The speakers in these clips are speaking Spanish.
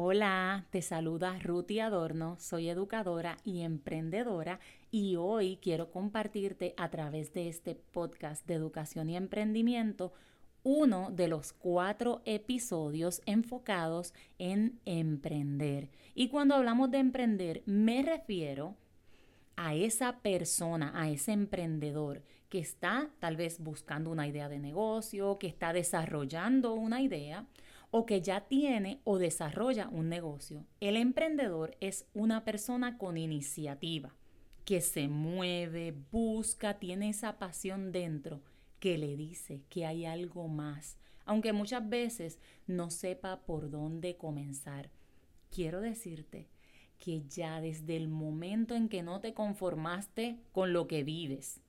Hola, te saluda Ruti Adorno, soy educadora y emprendedora y hoy quiero compartirte a través de este podcast de educación y emprendimiento uno de los cuatro episodios enfocados en emprender. Y cuando hablamos de emprender, me refiero a esa persona, a ese emprendedor que está tal vez buscando una idea de negocio, que está desarrollando una idea o que ya tiene o desarrolla un negocio. El emprendedor es una persona con iniciativa, que se mueve, busca, tiene esa pasión dentro que le dice que hay algo más, aunque muchas veces no sepa por dónde comenzar. Quiero decirte que ya desde el momento en que no te conformaste con lo que vives,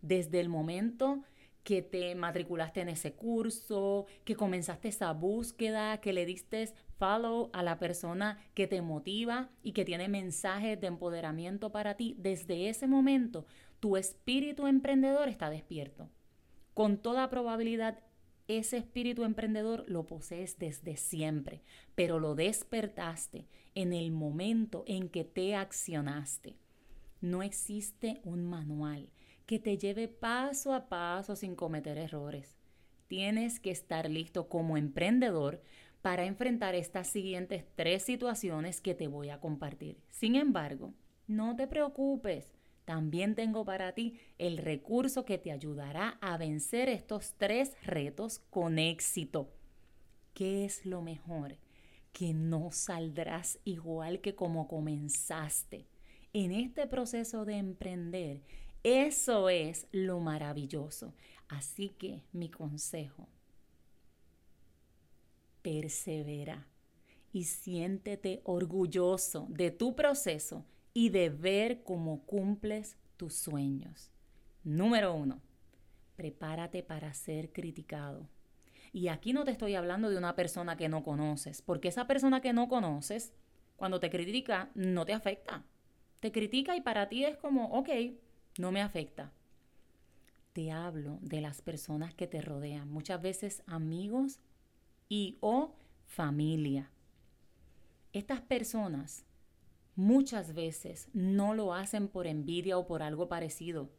desde el momento que te matriculaste en ese curso, que comenzaste esa búsqueda, que le diste follow a la persona que te motiva y que tiene mensajes de empoderamiento para ti, desde ese momento tu espíritu emprendedor está despierto. Con toda probabilidad, ese espíritu emprendedor lo posees desde siempre, pero lo despertaste en el momento en que te accionaste. No existe un manual que te lleve paso a paso sin cometer errores. Tienes que estar listo como emprendedor para enfrentar estas siguientes tres situaciones que te voy a compartir. Sin embargo, no te preocupes. También tengo para ti el recurso que te ayudará a vencer estos tres retos con éxito. ¿Qué es lo mejor? Que no saldrás igual que como comenzaste. En este proceso de emprender eso es lo maravilloso. Así que mi consejo, persevera y siéntete orgulloso de tu proceso y de ver cómo cumples tus sueños. Número uno, prepárate para ser criticado. Y aquí no te estoy hablando de una persona que no conoces, porque esa persona que no conoces, cuando te critica, no te afecta. Te critica y para ti es como, ok, no me afecta. Te hablo de las personas que te rodean, muchas veces amigos y o familia. Estas personas muchas veces no lo hacen por envidia o por algo parecido,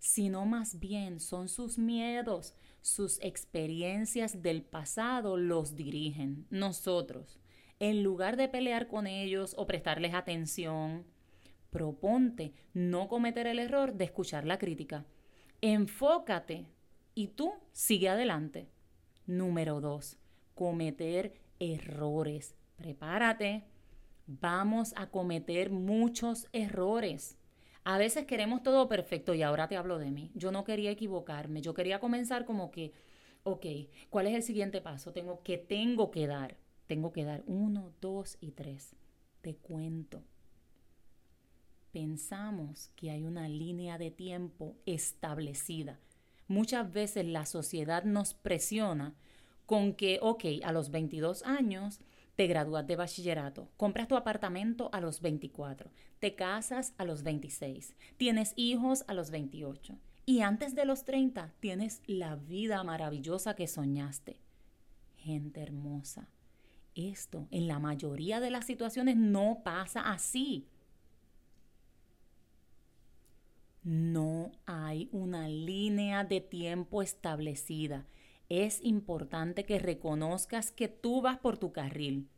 sino más bien son sus miedos, sus experiencias del pasado los dirigen. Nosotros, en lugar de pelear con ellos o prestarles atención, proponte no cometer el error de escuchar la crítica. Enfócate y tú sigue adelante. Número dos, cometer errores. Prepárate. Vamos a cometer muchos errores. A veces queremos todo perfecto y ahora te hablo de mí. Yo no quería equivocarme. Yo quería comenzar como que, ok, ¿cuál es el siguiente paso? Tengo que tengo que dar. Tengo que dar uno, dos y tres. Te cuento pensamos que hay una línea de tiempo establecida. Muchas veces la sociedad nos presiona con que, ok, a los 22 años te gradúas de bachillerato, compras tu apartamento a los 24, te casas a los 26, tienes hijos a los 28 y antes de los 30 tienes la vida maravillosa que soñaste. Gente hermosa, esto en la mayoría de las situaciones no pasa así. No hay una línea de tiempo establecida. Es importante que reconozcas que tú vas por tu carril.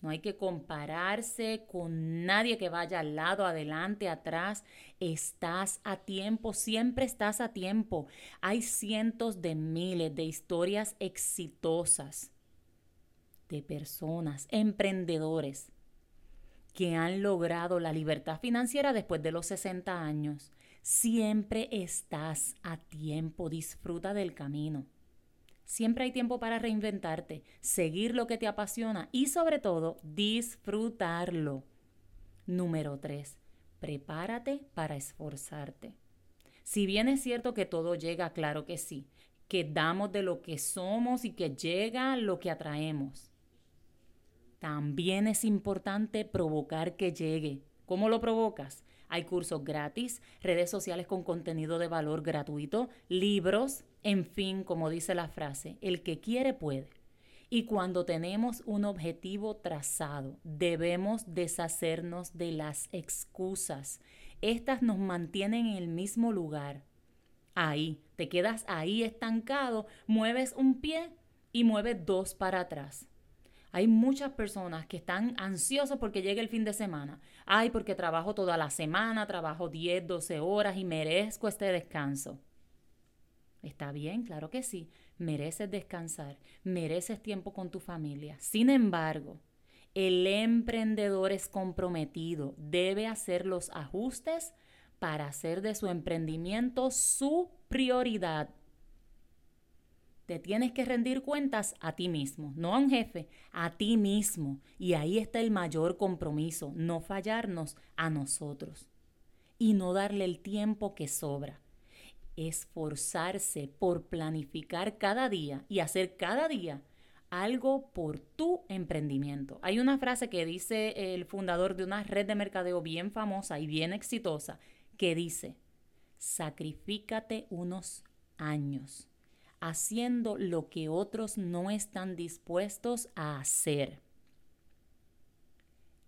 No hay que compararse con nadie que vaya al lado, adelante, atrás. Estás a tiempo, siempre estás a tiempo. Hay cientos de miles de historias exitosas de personas, emprendedores, que han logrado la libertad financiera después de los 60 años. Siempre estás a tiempo, disfruta del camino. Siempre hay tiempo para reinventarte, seguir lo que te apasiona y sobre todo disfrutarlo. Número 3. Prepárate para esforzarte. Si bien es cierto que todo llega, claro que sí, que damos de lo que somos y que llega lo que atraemos. También es importante provocar que llegue. ¿Cómo lo provocas? Hay cursos gratis, redes sociales con contenido de valor gratuito, libros, en fin, como dice la frase, el que quiere puede. Y cuando tenemos un objetivo trazado, debemos deshacernos de las excusas. Estas nos mantienen en el mismo lugar. Ahí, te quedas ahí estancado, mueves un pie y mueves dos para atrás. Hay muchas personas que están ansiosas porque llegue el fin de semana. Ay, porque trabajo toda la semana, trabajo 10, 12 horas y merezco este descanso. Está bien, claro que sí, mereces descansar, mereces tiempo con tu familia. Sin embargo, el emprendedor es comprometido, debe hacer los ajustes para hacer de su emprendimiento su prioridad. Te tienes que rendir cuentas a ti mismo, no a un jefe, a ti mismo. Y ahí está el mayor compromiso, no fallarnos a nosotros y no darle el tiempo que sobra esforzarse por planificar cada día y hacer cada día algo por tu emprendimiento. Hay una frase que dice el fundador de una red de mercadeo bien famosa y bien exitosa que dice, sacrifícate unos años haciendo lo que otros no están dispuestos a hacer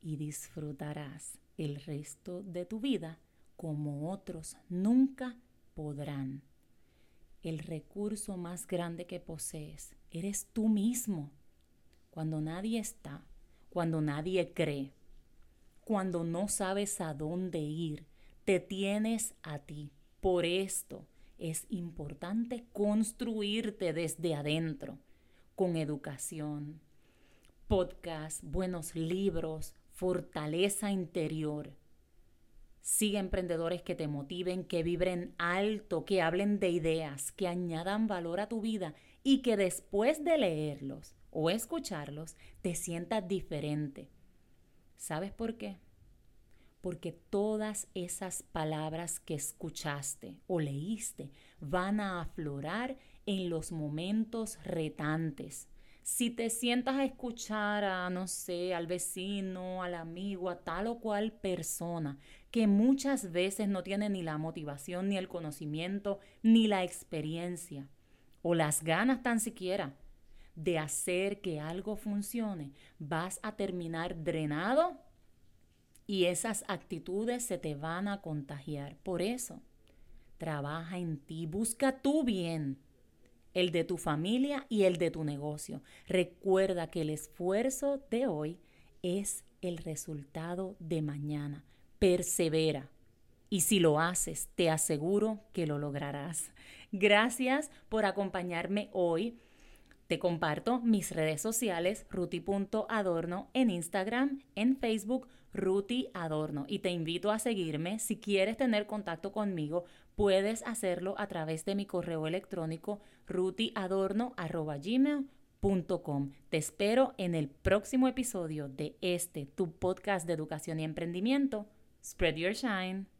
y disfrutarás el resto de tu vida como otros nunca podrán. El recurso más grande que posees eres tú mismo. Cuando nadie está, cuando nadie cree, cuando no sabes a dónde ir, te tienes a ti. Por esto es importante construirte desde adentro, con educación, podcast, buenos libros, fortaleza interior Sigue emprendedores que te motiven, que vibren alto, que hablen de ideas, que añadan valor a tu vida y que después de leerlos o escucharlos te sientas diferente. ¿Sabes por qué? Porque todas esas palabras que escuchaste o leíste van a aflorar en los momentos retantes, si te sientas a escuchar a, no sé, al vecino, al amigo, a tal o cual persona que muchas veces no tiene ni la motivación, ni el conocimiento, ni la experiencia, o las ganas tan siquiera de hacer que algo funcione, vas a terminar drenado y esas actitudes se te van a contagiar. Por eso, trabaja en ti, busca tu bien el de tu familia y el de tu negocio. Recuerda que el esfuerzo de hoy es el resultado de mañana. Persevera. Y si lo haces, te aseguro que lo lograrás. Gracias por acompañarme hoy. Te comparto mis redes sociales, ruti.adorno en Instagram, en Facebook, Ruti Adorno. Y te invito a seguirme. Si quieres tener contacto conmigo, puedes hacerlo a través de mi correo electrónico rutiadorno.gmail.com. Te espero en el próximo episodio de este, tu podcast de educación y emprendimiento. Spread your shine.